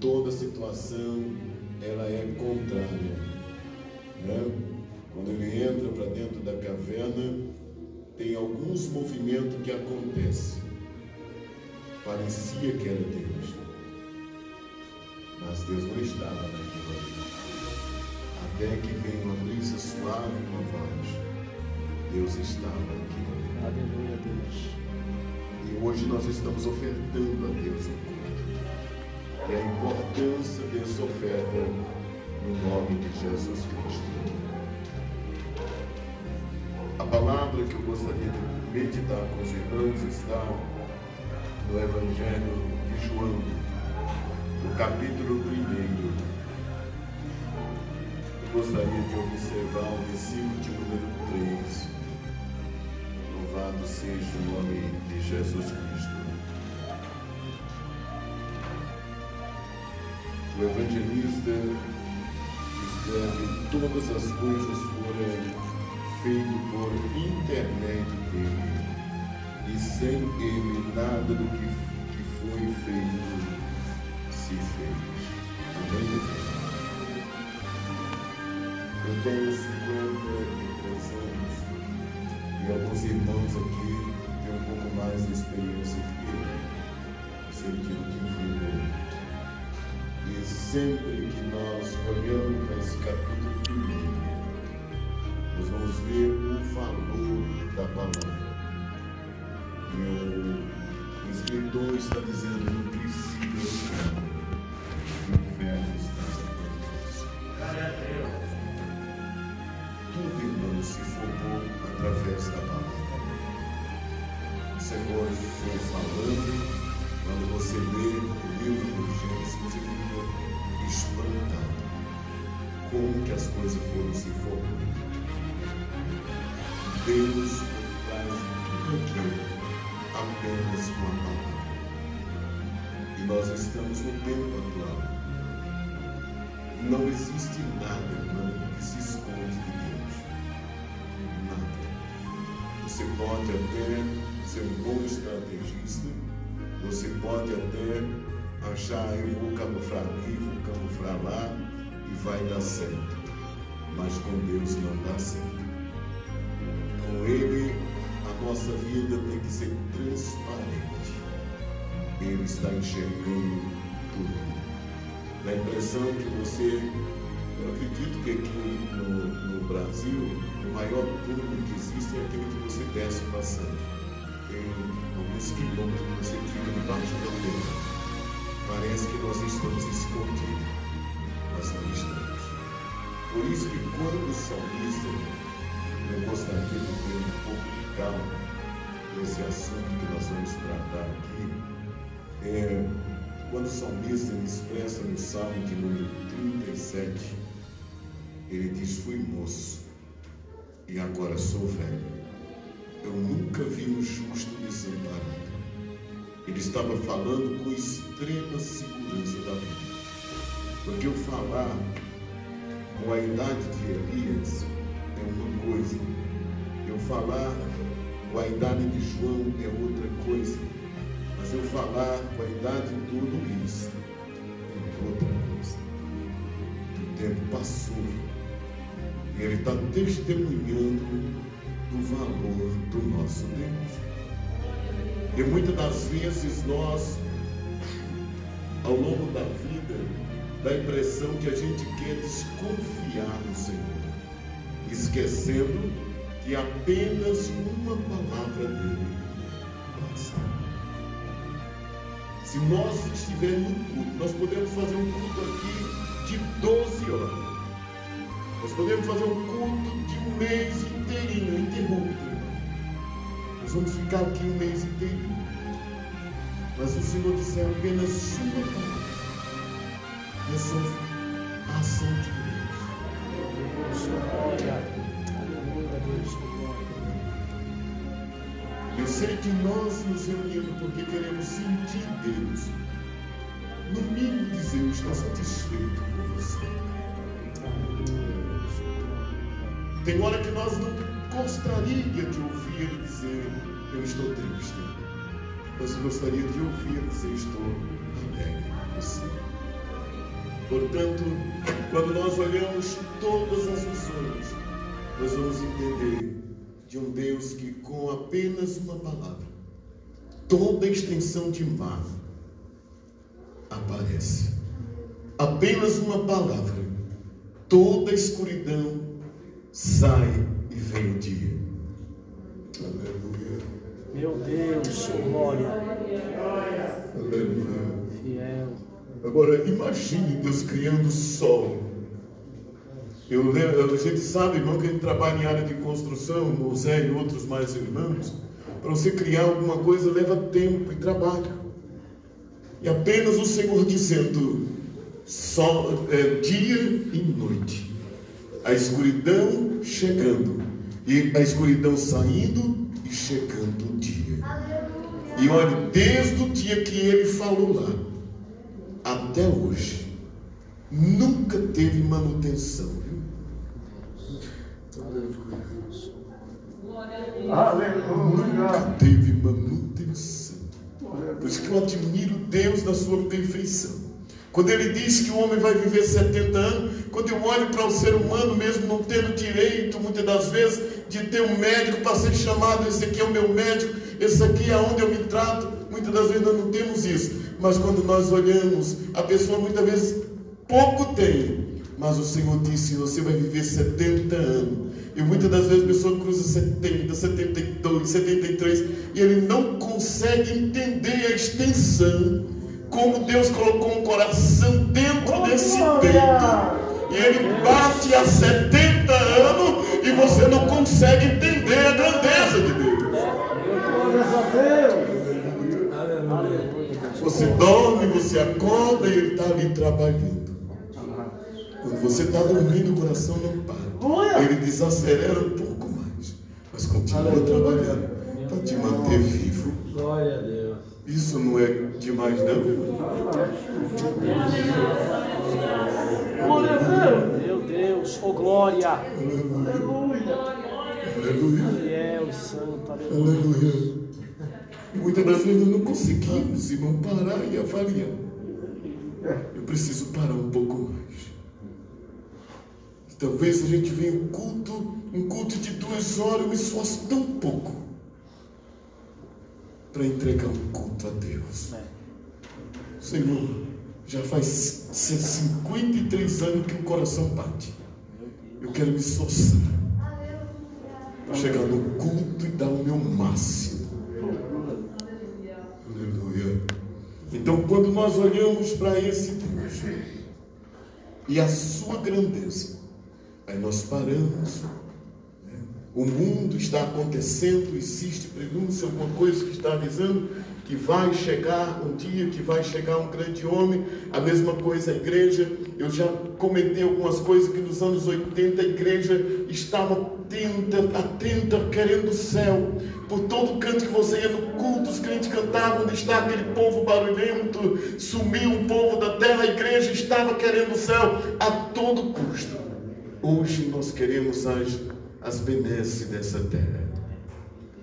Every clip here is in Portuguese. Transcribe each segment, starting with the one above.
toda situação ela é contrária. Né? Quando ele entra para dentro da caverna, tem alguns movimentos que acontecem. Parecia que era Deus, mas Deus não estava naquilo ali. Até que veio uma brisa suave, uma voz. Deus estava ali. Aleluia, Deus. E hoje nós estamos ofertando a Deus um culto. E a importância dessa oferta no nome de Jesus Cristo. A palavra que eu gostaria de meditar com os irmãos está no Evangelho de João, no capítulo 1. Eu gostaria de observar o versículo de número 3. Louvado seja o nome de Jesus Cristo. O evangelista escreve todas as coisas foram feitas por intermédio dele. E sem ele nada do que, que foi feito se fez. Amém? Eu tenho 53 anos e alguns irmãos aqui têm um pouco mais de experiência que eu, de vida. E sempre que nós olhamos para esse capítulo primeiro, nós vamos ver o valor da palavra. E o escritor está dizendo no princípio o inferno está atrás. Tudo, irmão, se formou através da palavra. O Senhor foi falando, quando você lê o livro do Gênesis, espantado como que as coisas foram se formando. Deus faz tudo aquilo apenas com a palavra. E nós estamos no tempo atual. Não existe nada, irmão, que se esconde de Deus. Nada. Você pode até ser um bom estrategista, você pode até achar, eu vou camuflar ali, vou camuflar lá, e vai dar certo. Mas com Deus não dá certo. Com Ele, a nossa vida tem que ser transparente. Ele está enxergando tudo. Dá a impressão que você, eu acredito que aqui no, no Brasil, o maior túnel que existe é aquele que você desce passando. Tem alguns quilômetros que você fica debaixo da terra. Parece que nós estamos escondidos, mas não estamos. Por isso que quando o salmista, eu gostaria de ter um pouco de calma nesse assunto que nós vamos tratar aqui, é, quando o salmista expressa no Salmo de número 37, ele diz: Fui moço e agora sou velho. Eu nunca vi um justo desamparado. Ele estava falando com extrema segurança da vida. Porque o falar com a idade de Elias é uma coisa, eu falar com a idade de João é outra coisa. Mas eu falar com a idade do Luiz é outra coisa. O tempo passou e ele está testemunhando do valor do nosso Deus. E muitas das vezes nós, ao longo da vida, dá a impressão que a gente quer desconfiar no Senhor, esquecendo que apenas uma palavra dele basta. Se nós estivermos no culto, nós podemos fazer um culto aqui de 12 horas. Nós podemos fazer um culto de um mês inteirinho, interrupto. Vamos ficar aqui um mês inteirinho. Mas o Senhor disse apenas uma palavra. Essa é a ação de Deus. Eu sei que nós nos reunimos porque queremos sentir Deus. No mínimo dizer, eu estou satisfeito com você. Tem hora que nós não gostaria de ouvir dizer, eu estou triste. Mas gostaria de ouvir dizer, estou alegre você. Portanto, quando nós olhamos todas as visões, nós vamos entender de um Deus que, com apenas uma palavra, toda a extensão de mar aparece. Apenas uma palavra, toda a escuridão sai vem o dia. Aleluia. Meu Deus, glória. Aleluia. Fiel. Agora, imagine Deus criando o sol. Eu, lembro- a gente sabe, irmão, que a gente trabalha em área de construção, o Zé e outros mais irmãos. Para você criar alguma coisa leva tempo e trabalho. E apenas o Senhor dizendo, sol, é, dia e noite. A escuridão chegando. E a escuridão saindo e chegando o dia. E olha, desde o dia que ele falou lá, até hoje, nunca teve manutenção. Viu? Nunca teve manutenção. Por isso que eu admiro Deus na sua perfeição. Quando ele diz que o homem vai viver 70 anos, quando eu olho para o ser humano, mesmo não tendo direito, muitas das vezes, de ter um médico para ser chamado, esse aqui é o meu médico, esse aqui é onde eu me trato, muitas das vezes nós não temos isso. Mas quando nós olhamos, a pessoa muitas vezes pouco tem, mas o Senhor disse: você vai viver 70 anos. E muitas das vezes a pessoa cruza 70, 72, 73 e ele não consegue entender a extensão, como Deus colocou um coração dentro desse peito. E ele bate há 70 anos e você não consegue entender a grandeza de Deus. Glórias a Deus. Aleluia. Você dorme, você acorda e ele está ali trabalhando. Quando você está dormindo, o coração não para. Ele desacelera um pouco mais, mas continua trabalhando para te manter vivo. Glória a Deus. Isso não é demais, não, irmão? Glória a Deus. Meu Deus, oh glória. Aleluia. Fiel e santo, aleluia. Aleluia. E muitas das vezes nós não conseguimos, irmão, parar e avaliar. Eu preciso parar um pouco mais. Talvez a gente venha um culto, um culto de duas horas, eu me esforço tão pouco para entregar um culto a Deus. É. Senhor, já faz 53 anos que o coração bate. Eu quero me esforçar para chegar no culto e dar o meu máximo. Aleluia. Então, quando nós olhamos para esse Deus e a sua grandeza, aí nós paramos. O mundo está acontecendo, existe prenúncio, alguma coisa que está avisando que vai chegar um dia, que vai chegar um grande homem. A mesma coisa a igreja. Eu já comentei algumas coisas que nos anos 80 a igreja estava atenta, atenta, querendo o céu. Por todo canto que você ia no culto, os crentes cantavam, onde está aquele povo barulhento, sumiu o povo da terra, a igreja estava querendo o céu a todo custo. Hoje nós queremos as, as benesses dessa terra.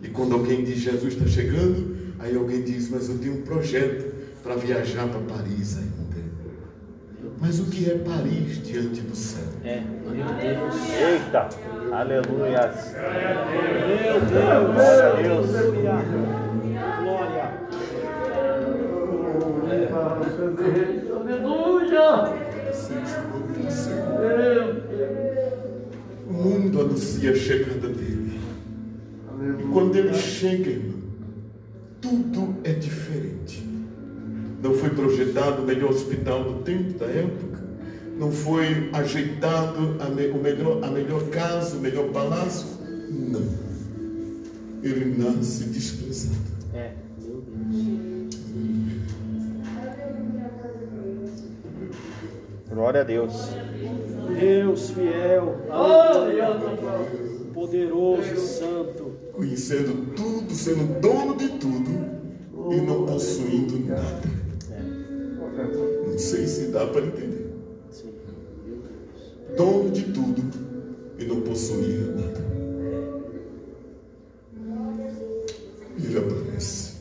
E quando alguém diz Jesus está chegando, aí alguém diz, mas eu tenho um projeto para viajar para Paris ainda. Mas o que é Paris diante do céu? É, meu Deus. Eita, aleluia. Meu Deus. Glória a Deus. Aleluia. Glória. O mundo anuncia a chegada dele. E quando ele chega, irmão, tudo é diferente. Não foi projetado o melhor hospital do tempo, da época. Não foi ajeitado a, me- o melhor, a melhor casa, o melhor palácio. Não. Ele nasce desprezado. É, meu Deus. Glória a Deus. Deus fiel. Aleluia. Poderoso e santo. Conhecendo tudo, sendo dono de tudo e não possuindo nada. É, Não sei se dá para entender. sim. Dono de tudo e não possuía nada. Ele aparece.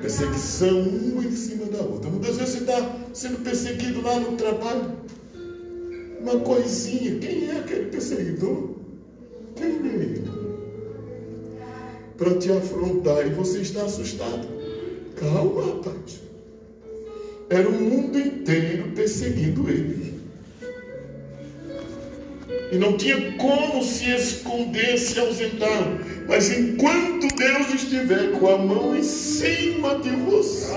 Perseguição uma em cima da outra. Muitas vezes você está sendo perseguido lá no trabalho. Uma coisinha. Quem é aquele perseguidor? Quem é? Para te afrontar e você está assustado. Calma, rapaz. Era o mundo inteiro perseguindo ele. E não tinha como se esconder, se ausentar. Mas enquanto Deus estiver com a mão em cima de você,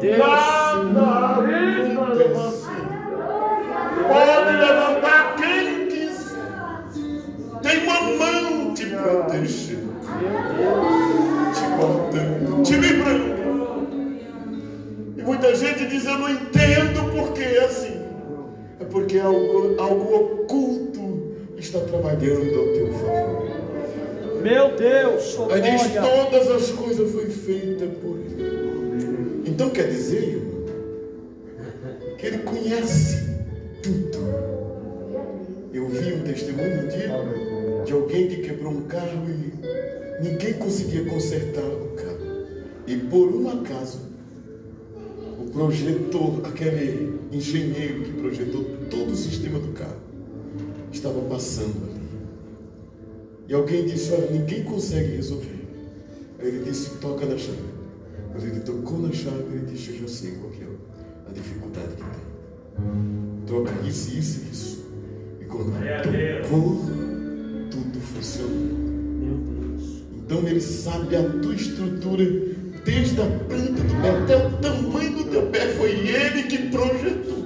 Deus. nada. Pode levantar quem quiser. Tem uma mão te protegendo, te guardando, te livrando. E muita gente diz: Eu não entendo porque é assim. É porque algo, algo oculto está trabalhando ao teu favor. Meu Deus, oh Aí diz. Todas as coisas foi feita por ele. Então quer dizer, irmão, que ele conhece tudo. Eu vi um testemunho um dia de alguém que quebrou um carro e ninguém conseguia consertar o carro. E por um acaso, o projetor, aquele engenheiro que projetou todo o sistema do carro, estava passando ali. E alguém disse: Olha, ninguém consegue resolver. Aí ele disse: Toca na chave. Quando ele tocou na chave, ele disse: Eu já sei qual que é a dificuldade que tem. Troca isso, isso e isso. E quando tocou, tudo funcionou. Então ele sabe a tua estrutura, desde a planta do pé até o tamanho do teu pé. Foi ele que projetou.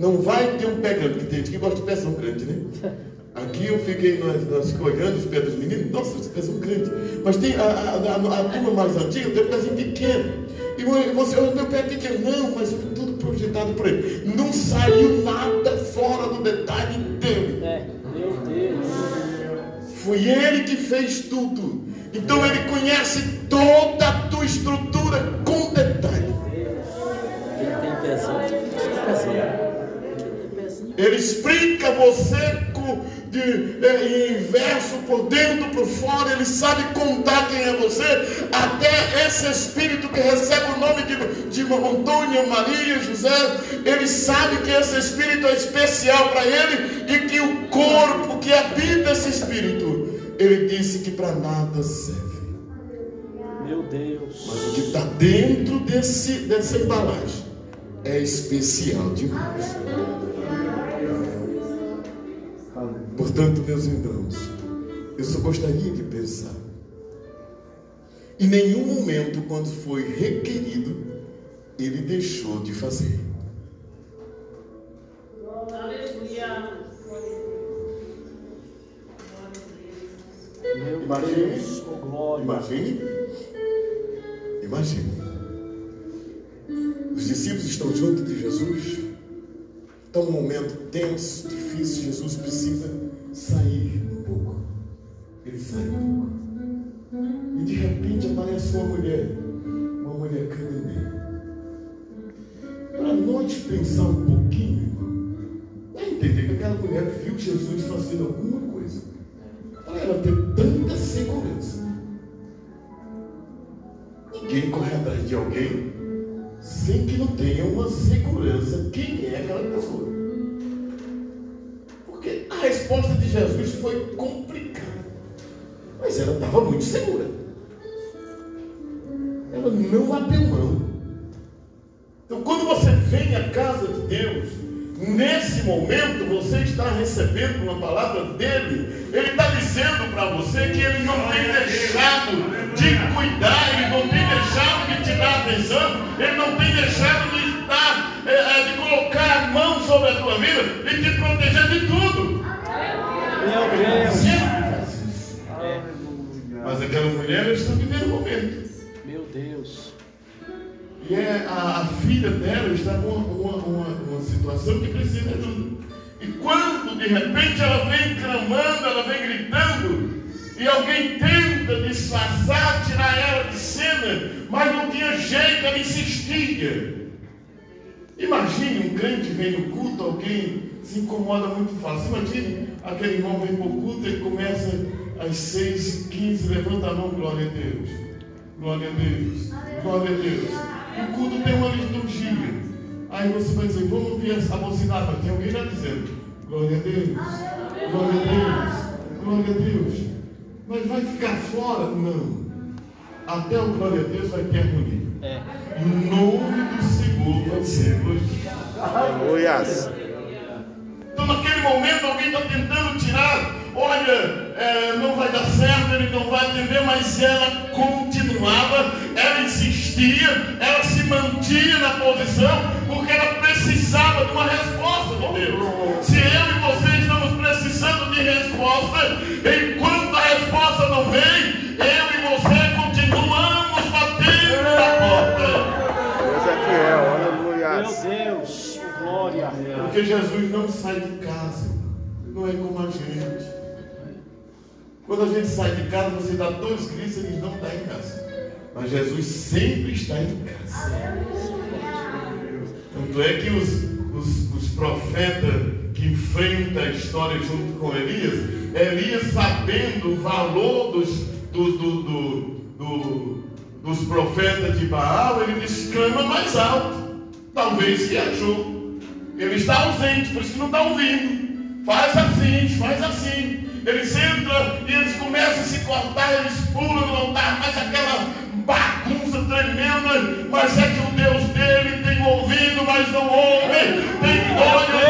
Não vai ter um pé grande, porque tem gente que gosta de pezão grande, né? Aqui eu fiquei, nós, nós olhando os pés dos meninos, nossa, esse pezão grande. Mas tem a, a, a, a turma mais antiga, tem um pezinho pequeno. E você, o meu pé é pequeno. Não, mas foi tudo projetado por ele. Não saiu nada fora do detalhe dele. É, meu Deus. Foi ele que fez tudo. Então ele conhece toda a tua estrutura Ele explica você de, é, em verso por dentro, por fora. Ele sabe contar quem é você. Até esse espírito que recebe o nome de, de Antônio, Maria, José. Ele sabe que esse espírito é especial para ele e que o corpo que habita esse espírito, ele disse que para nada serve. Meu Deus. Mas o que está dentro desse, dessa embalagem é especial demais. Portanto, meus irmãos, eu só gostaria de pensar. Em nenhum momento, quando foi requerido, ele deixou de fazer. Meu Imagine. Deus. Oh, glória. Imagine. Imagine. Os discípulos estão. Está um momento tenso, difícil. Jesus precisa sair um pouco. Ele sai um pouco. E de repente aparece uma mulher. Uma mulher cananeia. Para nós pensar um pouquinho, irmão, entender que aquela mulher viu Jesus fazendo alguma coisa. Para ela ter tanta segurança. Ninguém corre atrás de alguém tenha uma segurança quem é aquela pessoa. Porque a resposta de Jesus foi complicada. Mas ela estava muito segura. Ela não abriu mão. Então, quando você vem à casa de Deus, nesse momento você está recebendo uma palavra dele. Ele está dizendo para você que ele não tem deixado de cuidar, ele não tem deixado de te dar atenção, ele não tem deixado de, eh, eh, de colocar a mão sobre a tua vida e te proteger de tudo. Meu Deus. É. Mas aquela mulher está vivendo o momento. Meu Deus. E é, a, a filha dela está com uma, uma, uma, uma situação que precisa de ajuda. E quando de repente ela vem clamando, ela vem gritando, e alguém tenta disfarçar, tirar ela de cena, mas não tinha jeito, ela insistia. Imagine um crente vem no culto, alguém se incomoda muito fácil. Imagine aquele irmão vem para o culto e começa às 6h15, levanta a mão, glória a Deus. Glória a Deus. Glória a Deus. O culto tem uma liturgia. Aí você vai dizer, vamos ouvir a buzinada. Tem alguém lá dizendo, glória a Deus. Glória a Deus. Glória a Deus. Mas vai ficar fora? Não. Até o glória a Deus vai ter harmonia. É. E o nome do Senhor vai ser glorificado. Então, naquele momento, alguém está tentando tirar. Olha, é, não vai dar certo, ele não vai atender, mas ela continuava, ela insistia, ela se mantinha na posição, porque ela precisava de uma resposta de Deus. Se eu e você estamos precisando de resposta, enquanto Porque Jesus não sai de casa, não é como a gente. Quando a gente sai de casa, você dá dois gritos, ele não está em casa. Mas Jesus sempre está em casa. Tanto é que os, os, os profetas que enfrentam a história junto com Elias, Elias sabendo o valor dos, do, do, do, do- dos profetas de Baal, ele diz, clama mais alto. Talvez achou. Ele está ausente, por isso que não está ouvindo. Faz assim, faz assim. Eles entram e eles começam a se cortar, eles pulam no altar, faz aquela bagunça tremenda. Mas é que o Deus dele tem ouvido, mas não ouve. Tem olhos,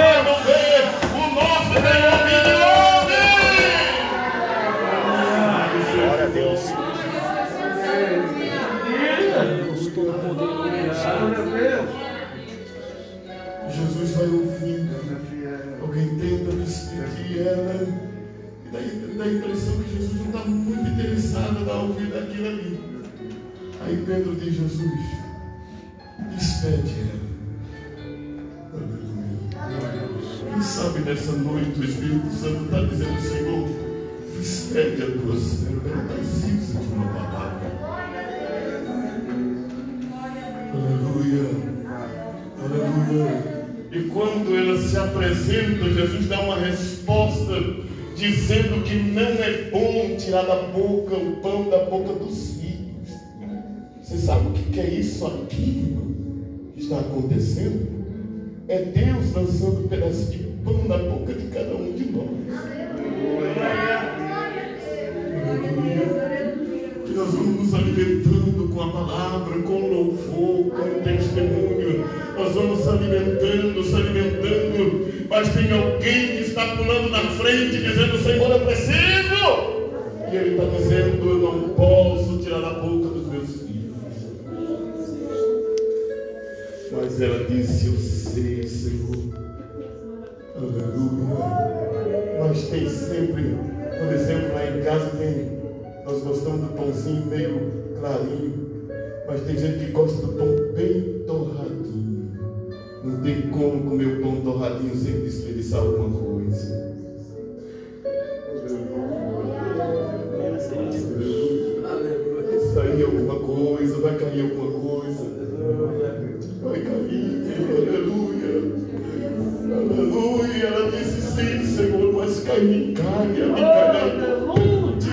dos filhos. Você sabe o que é isso aqui que está acontecendo? É Deus lançando um pedaço de pão na boca de cada um de nós. Que nós vamos nos alimentando com a palavra, com louvor, com testemunho. Nós vamos se alimentando, se alimentando. Mas tem alguém que está pulando na frente, dizendo: Senhor, eu preciso. E ele está dizendo: Eu não posso tirar da boca dos meus filhos. Mas ela disse: Eu sei, Senhor. Aleluia. Mas tem sempre, por exemplo, lá em casa tem, nós gostamos do pãozinho meio clarinho, mas tem gente que gosta do pão bem torradinho. Não tem como comer o pão torradinho sem desperdiçar alguma coisa. Sair alguma coisa, vai cair alguma coisa. Vai cair, aleluia. Aleluia. Ela disse sim, Senhor, mas cai em carne, a minha carne é importante.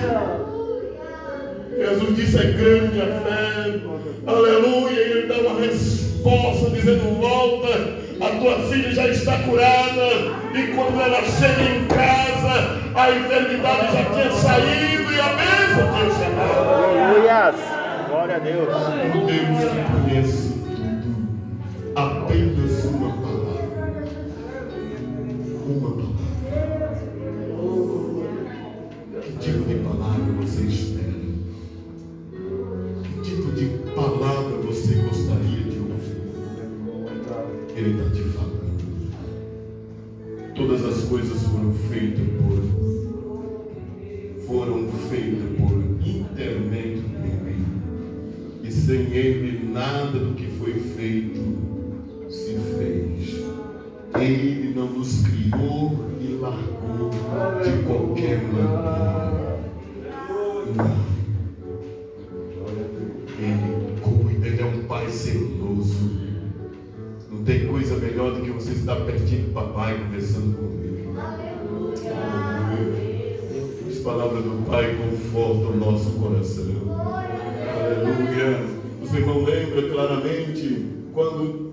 Jesus disse: é grande a fé. Aleluia. E ele dá uma resposta dizendo: volta. A tua filha já está curada. E quando ela chega em casa, a enfermidade já tinha saído e a bênção tinha chegado. Glória a Deus. Deus nada do que foi feito se fez. Ele não nos criou e largou de qualquer maneira. Ele cuida, ele é um pai zeloso. Não tem coisa você está pertinho do papai, conversando com ele. As palavras do Pai confortam o nosso coração. Aleluia. Os irmãos lembram claramente quando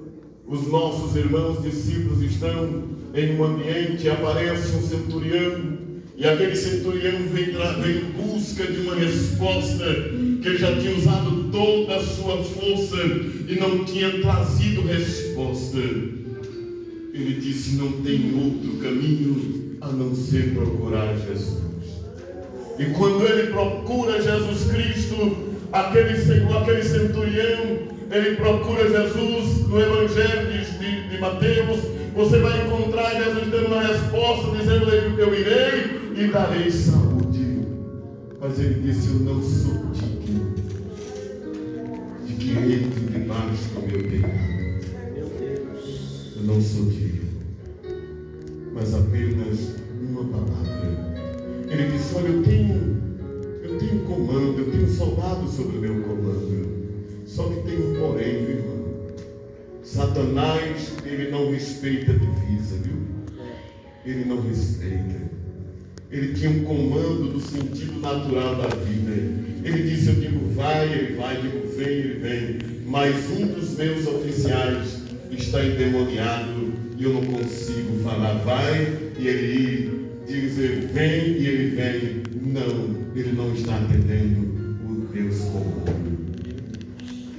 irmãos discípulos estão em um ambiente, aparece um centurião, e aquele centurião vem, vem em busca de uma resposta que ele já tinha usado toda a sua força e não tinha trazido resposta. Ele disse: Não tem outro caminho a não ser procurar Jesus. E quando ele procura Jesus Cristo, aquele, aquele centurião, ele procura Jesus no Evangelho de, de, de Mateus, você vai encontrar Jesus dando uma resposta, dizendo: Eu irei e darei saúde. Mas ele disse: Eu não sou digno de que entre debaixo do meu telhado. Eu não sou digno, mas apenas uma palavra. Ele disse: Olha, eu tenho, eu tenho comando, eu tenho soldados sobre o meu comando. Só que tem um porém, viu? Satanás, ele não respeita a divisa, viu? Ele não respeita. Ele tinha um comando do sentido natural da vida. Ele disse: Eu digo vai, ele vai, eu digo vem, ele vem. Mas um dos meus oficiais está endemoniado e eu não consigo falar vai e ele dizer vem e ele vem. Não, ele não está atendendo o Deus comando.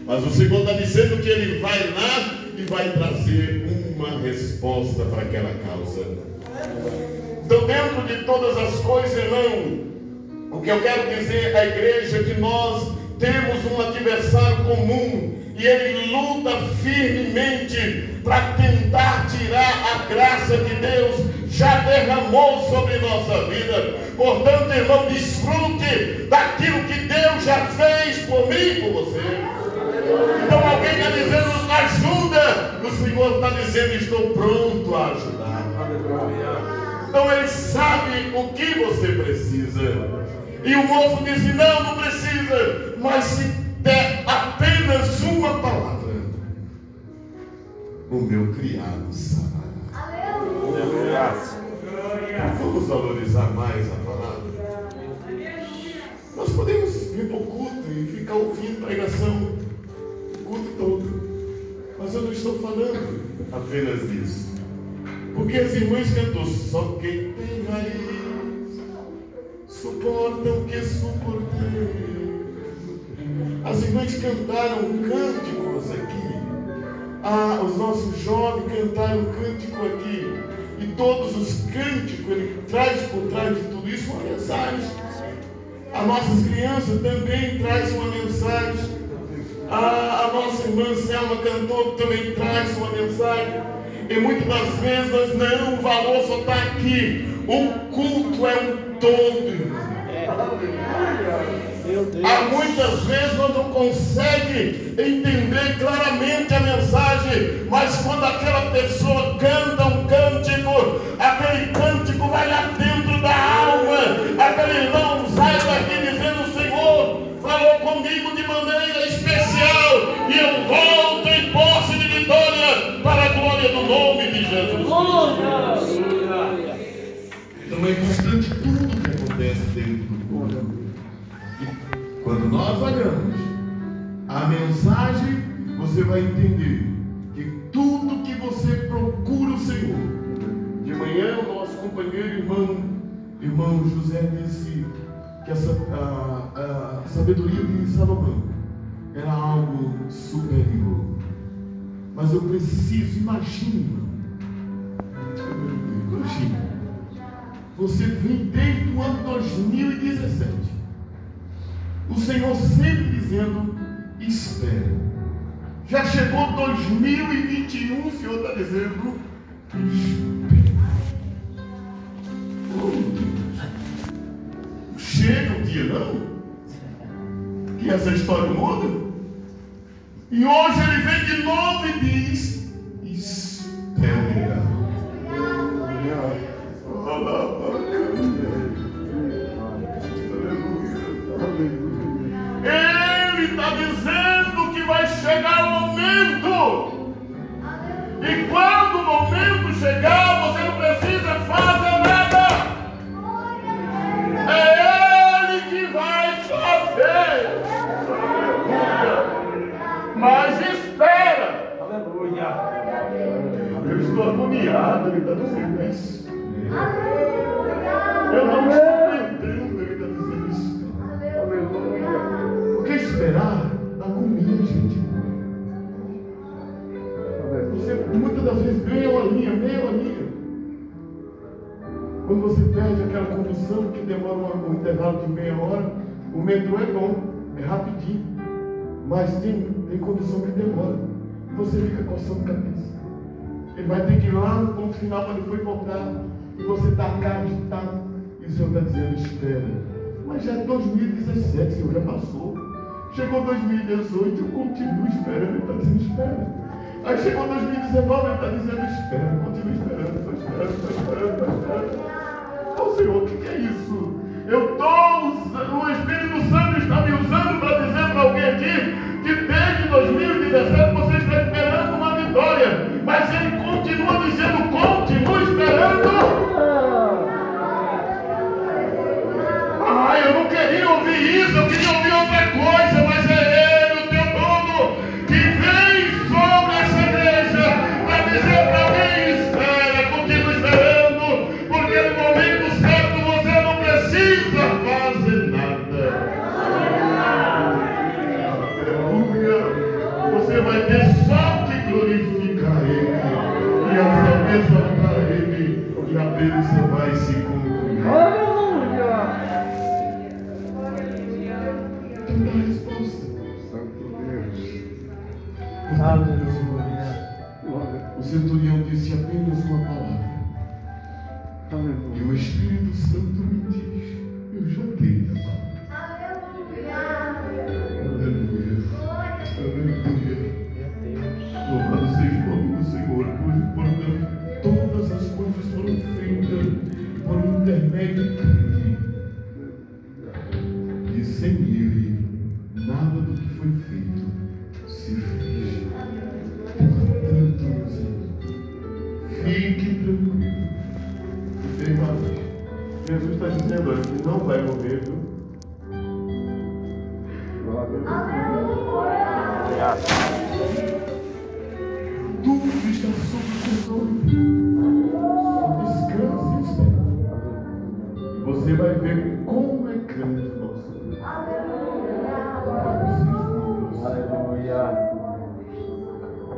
Mas o Senhor está dizendo que ele vai lá e vai trazer uma resposta para aquela causa. Então, dentro de todas as coisas, irmão, o que eu quero dizer à igreja é que nós temos um adversário comum e ele luta firmemente para tentar tirar a graça que Deus já derramou sobre nossa vida. Portanto, irmão, desfrute daquilo que Deus já fez por mim e por você. Então alguém está dizendo ajuda, o Senhor está dizendo estou pronto a ajudar. Então ele sabe o que você precisa. E o moço disse: Não, não precisa, mas se der apenas uma palavra, o meu criado sarará. Vamos valorizar mais a palavra. Nós podemos vir para o culto e ficar ouvindo pregação falando apenas disso. Porque as irmãs cantam só quem tem raiz suportam o que suportei. As irmãs cantaram cânticos aqui. Ah, os nossos jovens cantaram cântico aqui. E todos os cânticos, ele traz por trás de tudo isso uma mensagem. As nossas crianças também traz uma mensagem. A, a nossa irmã Selma cantou também traz uma mensagem. E muitas das vezes nós não, o valor só está aqui. O culto é um todo. Há muitas vezes nós não conseguimos entender claramente a mensagem, mas quando aquela pessoa canta um cântico, aquele cântico vai lá dentro da alma, aquele irmão eu volto em posse de vitória para a glória do nome de Jesus. Então é importante tudo que acontece dentro do corpo. Quando nós olhamos a mensagem, você vai entender que tudo que você procura o Senhor. De manhã, o nosso companheiro irmão, irmão José disse que essa, a, a sabedoria de Salomão era algo superior. Mas eu preciso, imagine, imagine, você vem desde o ano 2017. O Senhor sempre dizendo, espera. Já chegou 2021, o Senhor está dizendo, espera. Oh, Deus. Chega um dia não, que essa história muda. E hoje ele vem de novo e diz: dizendo isso. Eu não estou tentando, ele está dizendo isso. Porque esperar agonia, gente. Você muitas das vezes ganha uma linha, meia linha. Quando você perde aquela condução que demora um intervalo de meia hora, o metrô é bom, é rapidinho. Mas tem, tem condução que demora. Você fica coçando a cabeça. Ele vai ter que ir lá no ponto final para depois voltar. E você está agitado. E o Senhor está dizendo, espera. Mas já é 2017, Senhor, já passou. Chegou 2018, eu continuo esperando. Ele está dizendo, espera. Aí chegou 2019, ele está dizendo, espera, continua esperando, estou esperando, estou esperando, estou esperando. Ô Senhor, o que é isso? Uma palavra. E o Espírito Santo me diz: Eu já dei a palavra.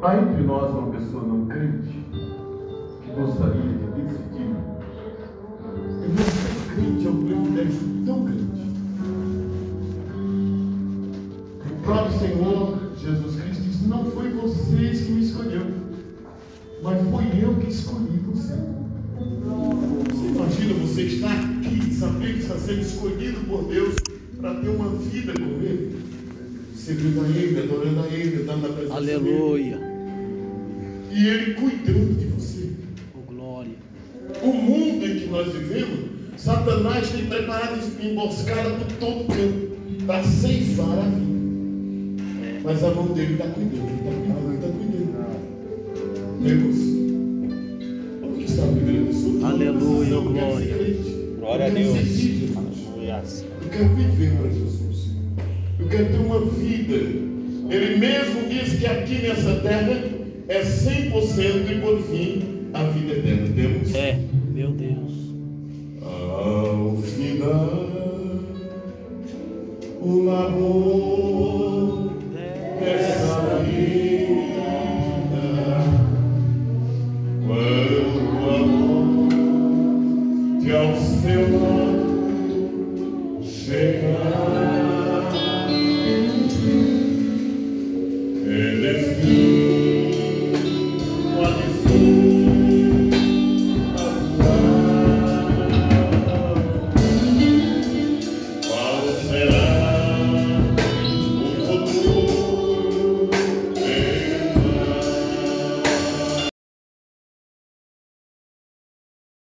Há entre nós uma pessoa não crente que gostaria de decidir. Eu vou ser crente é um privilégio tão grande. O próprio Senhor Jesus Cristo disse: Não foi vocês que me escolheu, mas foi eu que escolhi você. Você imagina você estar aqui, saber que está sendo escolhido por Deus para ter uma vida com Ele? Servindo a Ele, adorando a Ele, dando a presença. Aleluia. E Ele cuidando de você. Oh, glória. O mundo em que nós vivemos, Satanás tem preparado emboscada por todo canto para ceifar a vida. Mas a mão dele está cuidando, está cuidando, está cuidando. Deus, está pessoa? Aleluia, glória. Glória a Deus. Aleluia. Eu quero viver para Jesus. Eu quero ter uma vida. Ele mesmo diz que aqui nessa terra é 100% e por fim a vida eterna. Temos É, meu Deus. ao final o labor